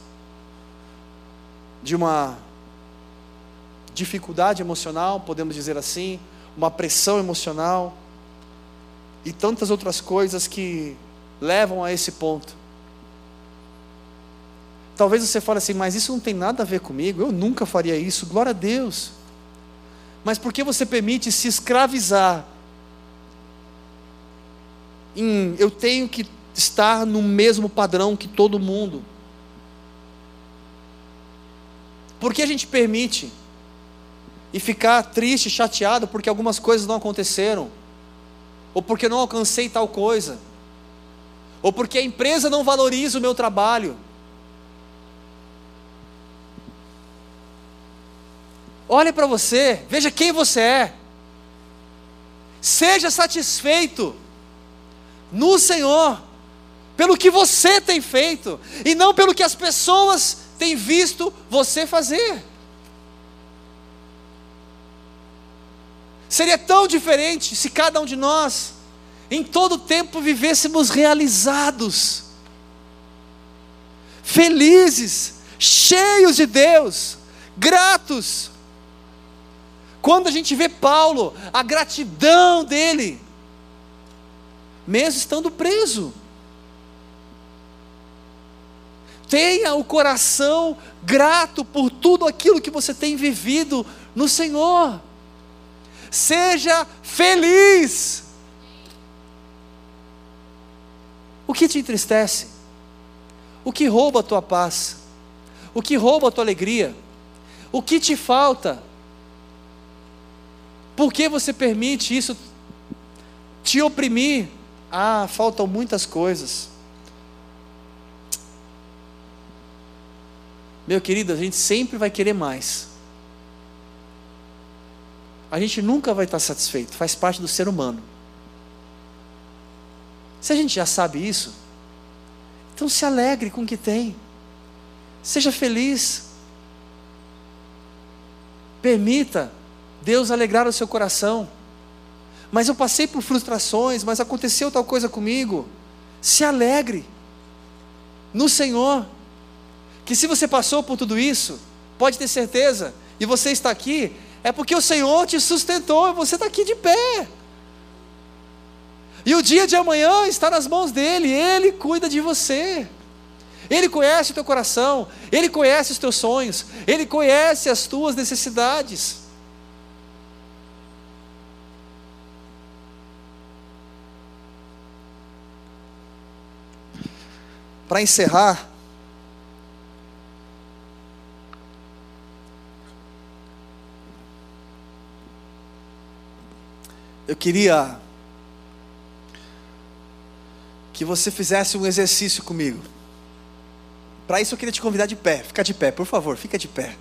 de uma dificuldade emocional, podemos dizer assim, uma pressão emocional, e tantas outras coisas que levam a esse ponto. Talvez você fale assim, mas isso não tem nada a ver comigo, eu nunca faria isso, glória a Deus. Mas por que você permite se escravizar em eu tenho que estar no mesmo padrão que todo mundo? Por que a gente permite e ficar triste, chateado porque algumas coisas não aconteceram? ou porque não alcancei tal coisa, ou porque a empresa não valoriza o meu trabalho. Olhe para você, veja quem você é. Seja satisfeito no Senhor, pelo que você tem feito, e não pelo que as pessoas têm visto você fazer. Seria tão diferente se cada um de nós, em todo tempo, vivêssemos realizados, felizes, cheios de Deus, gratos. Quando a gente vê Paulo, a gratidão dele, mesmo estando preso. Tenha o coração grato por tudo aquilo que você tem vivido no Senhor. Seja feliz. O que te entristece? O que rouba a tua paz? O que rouba a tua alegria? O que te falta? Por que você permite isso te oprimir? Ah, faltam muitas coisas. Meu querido, a gente sempre vai querer mais a gente nunca vai estar satisfeito, faz parte do ser humano. Se a gente já sabe isso, então se alegre com o que tem, seja feliz, permita Deus alegrar o seu coração. Mas eu passei por frustrações, mas aconteceu tal coisa comigo. Se alegre no Senhor, que se você passou por tudo isso, pode ter certeza, e você está aqui, é porque o Senhor te sustentou você está aqui de pé. E o dia de amanhã está nas mãos dEle, Ele cuida de você. Ele conhece o teu coração, Ele conhece os teus sonhos, Ele conhece as tuas necessidades. Para encerrar, eu queria que você fizesse um exercício comigo. Para isso eu queria te convidar de pé. Fica de pé, por favor, fica de pé.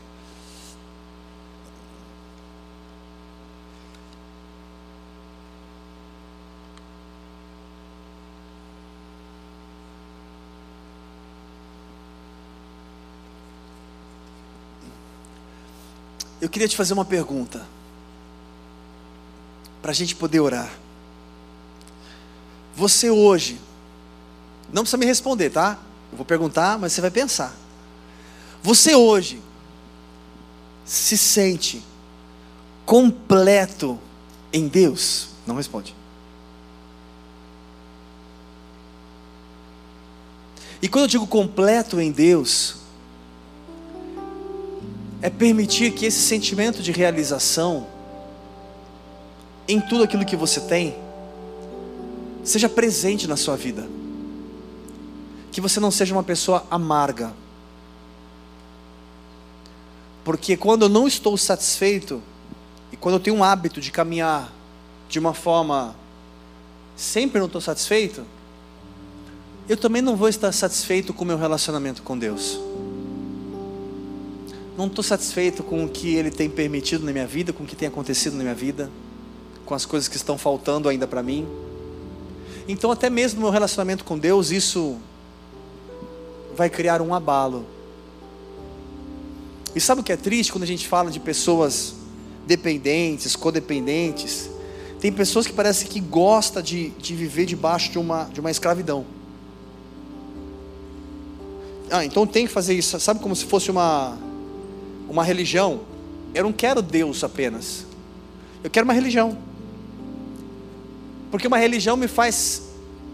Eu queria te fazer uma pergunta, para a gente poder orar. Você hoje, não precisa me responder, tá? Eu vou perguntar, mas você vai pensar. Você hoje se sente completo em Deus? Não responde. E quando eu digo completo em Deus, é permitir que esse sentimento de realização em tudo aquilo que você tem seja presente na sua vida. Que você não seja uma pessoa amarga. Porque quando eu não estou satisfeito, e quando eu tenho um hábito de caminhar de uma forma sempre não estou satisfeito, eu também não vou estar satisfeito com o meu relacionamento com Deus não estou satisfeito com o que Ele tem permitido na minha vida, com o que tem acontecido na minha vida, com as coisas que estão faltando ainda para mim. Então, até mesmo no meu relacionamento com Deus, isso vai criar um abalo. E sabe o que é triste quando a gente fala de pessoas dependentes, codependentes? Tem pessoas que parecem que gostam de, de viver debaixo de uma, de uma escravidão. Ah, então tem que fazer isso, sabe como se fosse uma, uma religião, eu não quero Deus apenas. Eu quero uma religião. Porque uma religião me faz.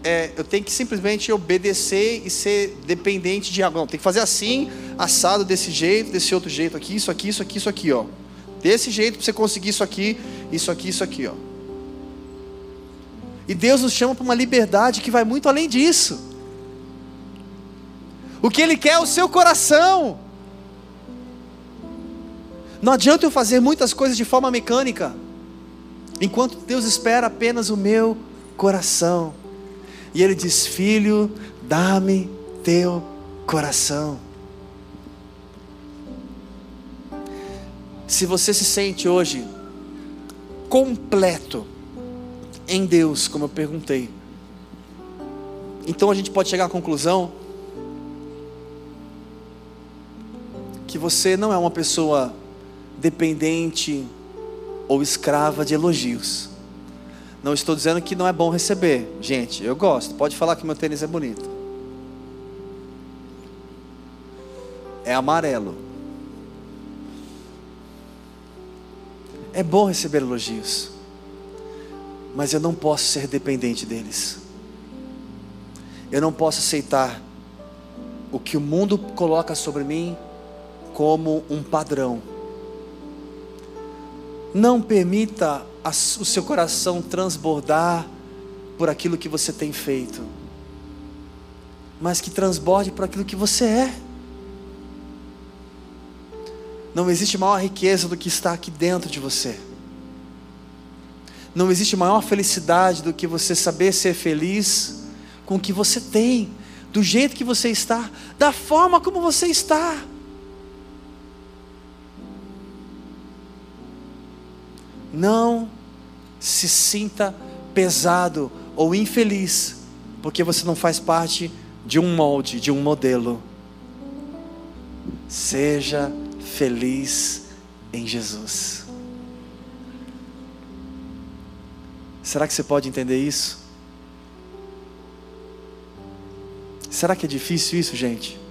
É, eu tenho que simplesmente obedecer e ser dependente de algo. Não, tem que fazer assim, assado desse jeito, desse outro jeito aqui, isso aqui, isso aqui, isso aqui, ó. Desse jeito para você conseguir isso aqui, isso aqui, isso aqui, ó. E Deus nos chama para uma liberdade que vai muito além disso. O que Ele quer é o seu coração. Não adianta eu fazer muitas coisas de forma mecânica, enquanto Deus espera apenas o meu coração. E Ele diz: Filho, dá-me teu coração. Se você se sente hoje completo em Deus, como eu perguntei, então a gente pode chegar à conclusão que você não é uma pessoa dependente ou escrava de elogios. Não estou dizendo que não é bom receber, gente, eu gosto. Pode falar que meu tênis é bonito. É amarelo. É bom receber elogios, mas eu não posso ser dependente deles. Eu não posso aceitar o que o mundo coloca sobre mim como um padrão não permita o seu coração transbordar por aquilo que você tem feito, mas que transborde por aquilo que você é. Não existe maior riqueza do que está aqui dentro de você. Não existe maior felicidade do que você saber ser feliz com o que você tem, do jeito que você está, da forma como você está. Não se sinta pesado ou infeliz, porque você não faz parte de um molde, de um modelo. Seja feliz em Jesus. Será que você pode entender isso? Será que é difícil isso, gente?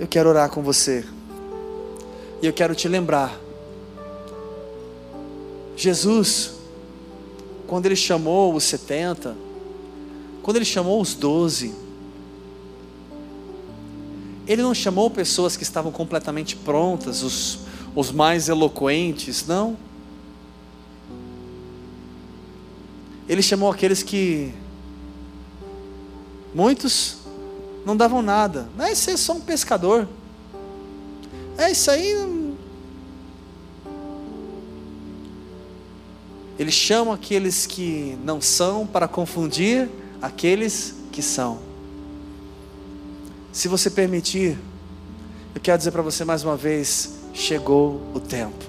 Eu quero orar com você. E eu quero te lembrar. Jesus, quando ele chamou os 70, quando ele chamou os 12, ele não chamou pessoas que estavam completamente prontas, os, os mais eloquentes, não. Ele chamou aqueles que muitos não davam nada. É você é só um pescador. É isso aí. Ele chama aqueles que não são para confundir aqueles que são. Se você permitir, eu quero dizer para você mais uma vez: chegou o tempo.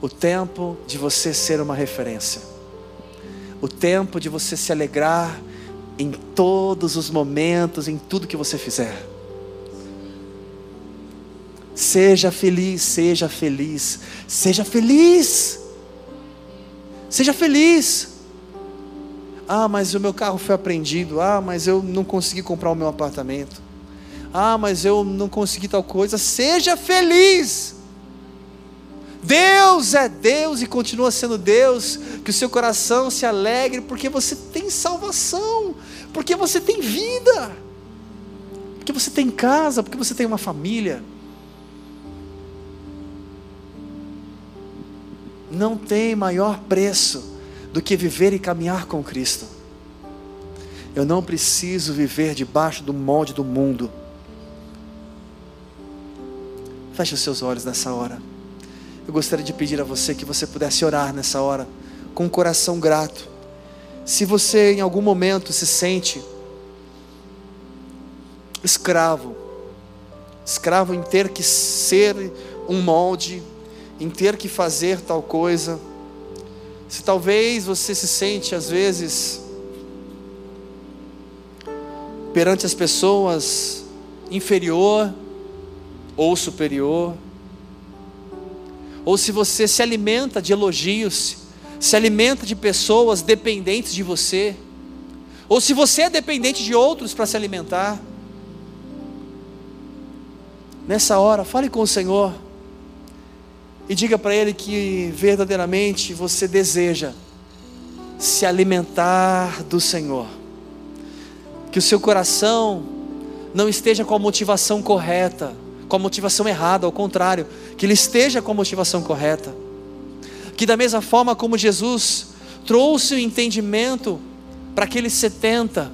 O tempo de você ser uma referência. O tempo de você se alegrar em todos os momentos, em tudo que você fizer. Seja feliz, seja feliz, seja feliz. Seja feliz. Ah, mas o meu carro foi apreendido. Ah, mas eu não consegui comprar o meu apartamento. Ah, mas eu não consegui tal coisa. Seja feliz. Deus é Deus e continua sendo Deus. Que o seu coração se alegre porque você tem salvação, porque você tem vida, porque você tem casa, porque você tem uma família. Não tem maior preço do que viver e caminhar com Cristo. Eu não preciso viver debaixo do molde do mundo. Feche os seus olhos nessa hora. Eu gostaria de pedir a você que você pudesse orar nessa hora, com um coração grato. Se você em algum momento se sente escravo, escravo em ter que ser um molde, em ter que fazer tal coisa, se talvez você se sente às vezes perante as pessoas inferior ou superior, ou se você se alimenta de elogios, se alimenta de pessoas dependentes de você, ou se você é dependente de outros para se alimentar. Nessa hora, fale com o Senhor e diga para Ele que verdadeiramente você deseja se alimentar do Senhor, que o seu coração não esteja com a motivação correta, com a motivação errada, ao contrário, que ele esteja com a motivação correta. Que da mesma forma como Jesus trouxe o entendimento para aqueles 70,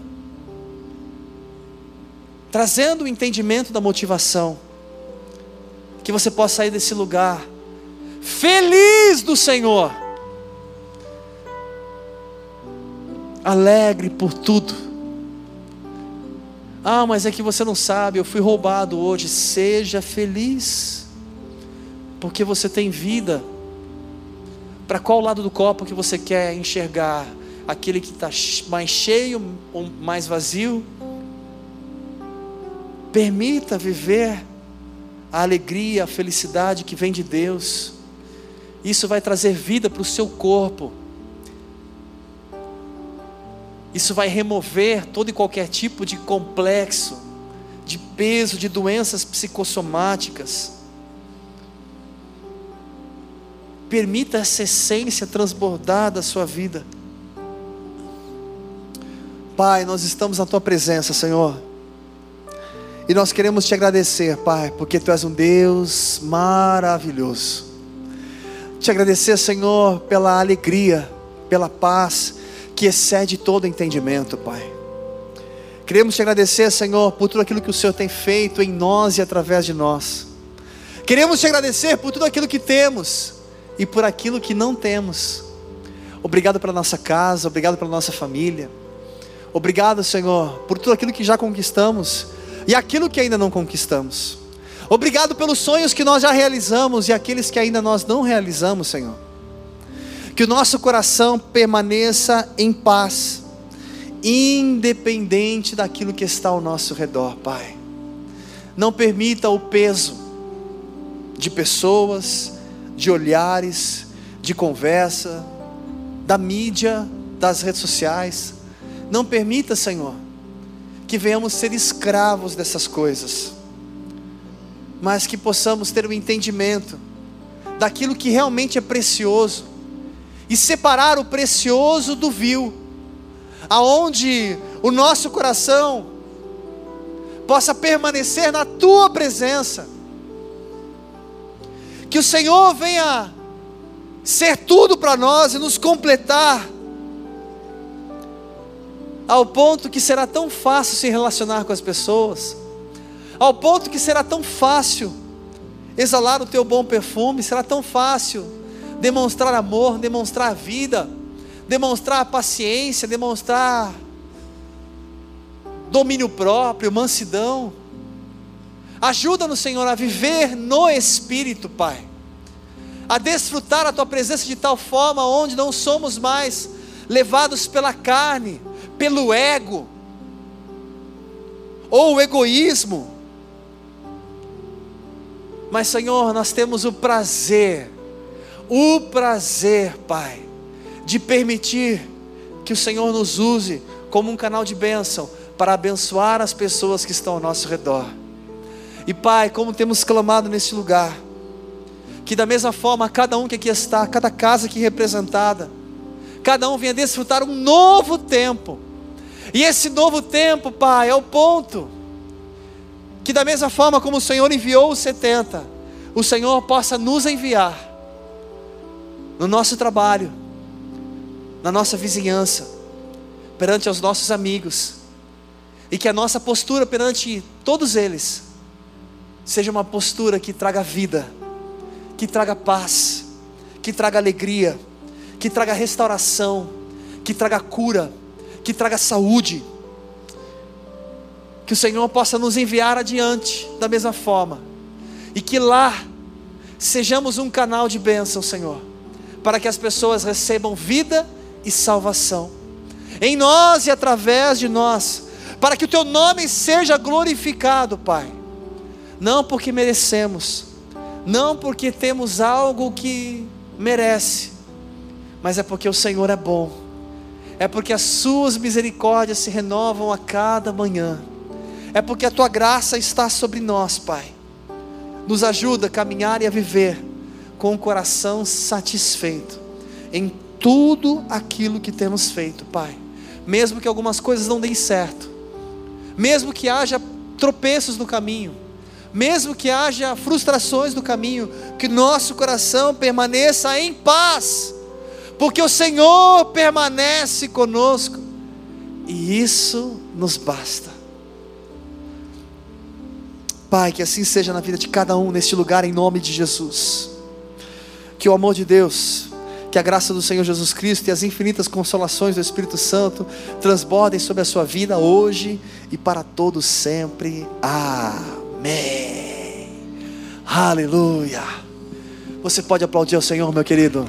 trazendo o entendimento da motivação, que você possa sair desse lugar feliz do Senhor, alegre por tudo ah, mas é que você não sabe, eu fui roubado hoje. Seja feliz, porque você tem vida. Para qual lado do copo que você quer enxergar? Aquele que está mais cheio ou mais vazio? Permita viver a alegria, a felicidade que vem de Deus. Isso vai trazer vida para o seu corpo isso vai remover todo e qualquer tipo de complexo, de peso, de doenças psicossomáticas. Permita essa essência transbordar da sua vida. Pai, nós estamos na tua presença, Senhor. E nós queremos te agradecer, Pai, porque tu és um Deus maravilhoso. Te agradecer, Senhor, pela alegria, pela paz que excede todo entendimento, Pai. Queremos te agradecer, Senhor, por tudo aquilo que o Senhor tem feito em nós e através de nós. Queremos te agradecer por tudo aquilo que temos e por aquilo que não temos. Obrigado pela nossa casa, obrigado pela nossa família. Obrigado, Senhor, por tudo aquilo que já conquistamos e aquilo que ainda não conquistamos. Obrigado pelos sonhos que nós já realizamos e aqueles que ainda nós não realizamos, Senhor que o nosso coração permaneça em paz, independente daquilo que está ao nosso redor, Pai. Não permita o peso de pessoas, de olhares, de conversa, da mídia, das redes sociais. Não permita, Senhor, que venhamos ser escravos dessas coisas, mas que possamos ter o um entendimento daquilo que realmente é precioso e separar o precioso do vil, aonde o nosso coração possa permanecer na tua presença. Que o Senhor venha ser tudo para nós e nos completar, ao ponto que será tão fácil se relacionar com as pessoas, ao ponto que será tão fácil exalar o teu bom perfume, será tão fácil demonstrar amor, demonstrar vida, demonstrar paciência, demonstrar domínio próprio, mansidão. Ajuda-nos, Senhor, a viver no Espírito, Pai. A desfrutar a Tua presença de tal forma onde não somos mais levados pela carne, pelo ego, ou o egoísmo. Mas, Senhor, nós temos o prazer, o prazer, Pai, de permitir que o Senhor nos use como um canal de bênção para abençoar as pessoas que estão ao nosso redor. E Pai, como temos clamado nesse lugar, que da mesma forma cada um que aqui está, cada casa aqui representada, cada um venha desfrutar um novo tempo. E esse novo tempo, Pai, é o ponto que da mesma forma como o Senhor enviou os 70, o Senhor possa nos enviar no nosso trabalho, na nossa vizinhança, perante os nossos amigos, e que a nossa postura perante todos eles seja uma postura que traga vida, que traga paz, que traga alegria, que traga restauração, que traga cura, que traga saúde. Que o Senhor possa nos enviar adiante da mesma forma, e que lá sejamos um canal de bênção, Senhor, para que as pessoas recebam vida e salvação, em nós e através de nós, para que o Teu nome seja glorificado, Pai não porque merecemos, não porque temos algo que merece, mas é porque o Senhor é bom, é porque as Suas misericórdias se renovam a cada manhã, é porque a Tua graça está sobre nós, Pai. Nos ajuda a caminhar e a viver com o coração satisfeito em tudo aquilo que temos feito, Pai. Mesmo que algumas coisas não deem certo, mesmo que haja tropeços no caminho, mesmo que haja frustrações no caminho, que nosso coração permaneça em paz, porque o Senhor permanece conosco, e isso nos basta. Pai, que assim seja na vida de cada um neste lugar, em nome de Jesus. Que o amor de Deus, que a graça do Senhor Jesus Cristo e as infinitas consolações do Espírito Santo transbordem sobre a sua vida hoje e para todos sempre. Amém. Amém. Aleluia. Você pode aplaudir ao Senhor, meu querido.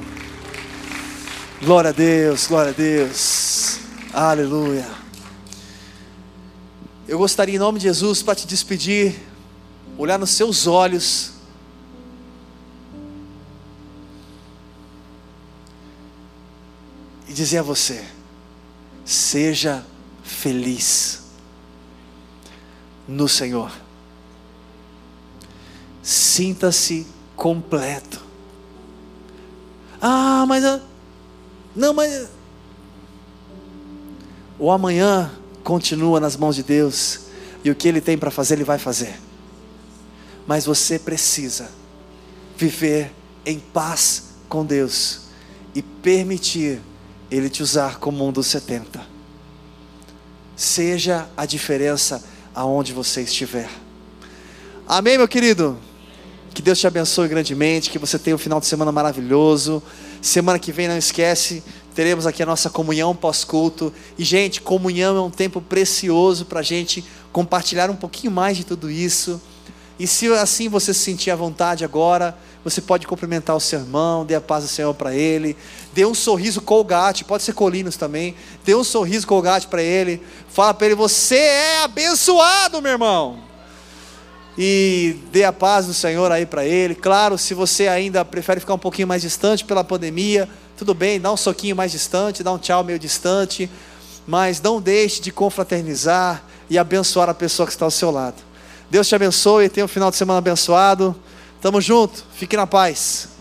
Glória a Deus, glória a Deus. Aleluia. Eu gostaria, em nome de Jesus, para te despedir, olhar nos seus olhos. E dizer a você: seja feliz no Senhor sinta-se completo. Ah, mas não, mas o amanhã continua nas mãos de Deus e o que Ele tem para fazer Ele vai fazer. Mas você precisa viver em paz com Deus e permitir Ele te usar como um dos setenta. Seja a diferença aonde você estiver. Amém, meu querido? Que Deus te abençoe grandemente, que você tenha um final de semana maravilhoso. Semana que vem, não esquece, teremos aqui a nossa comunhão pós-culto. E, gente, comunhão é um tempo precioso para a gente compartilhar um pouquinho mais de tudo isso. E se assim você se sentir à vontade agora, você pode cumprimentar o seu irmão, dê a paz do Senhor para ele, dê um sorriso colgate, pode ser colinos também, dê um sorriso colgate para ele, fala para ele: Você é abençoado, meu irmão e dê a paz do Senhor aí para ele. Claro, se você ainda prefere ficar um pouquinho mais distante pela pandemia, tudo bem, dá um soquinho mais distante, dá um tchau meio distante, mas não deixe de confraternizar e abençoar a pessoa que está ao seu lado. Deus te abençoe, tenha um final de semana abençoado. Tamo junto, fique na paz.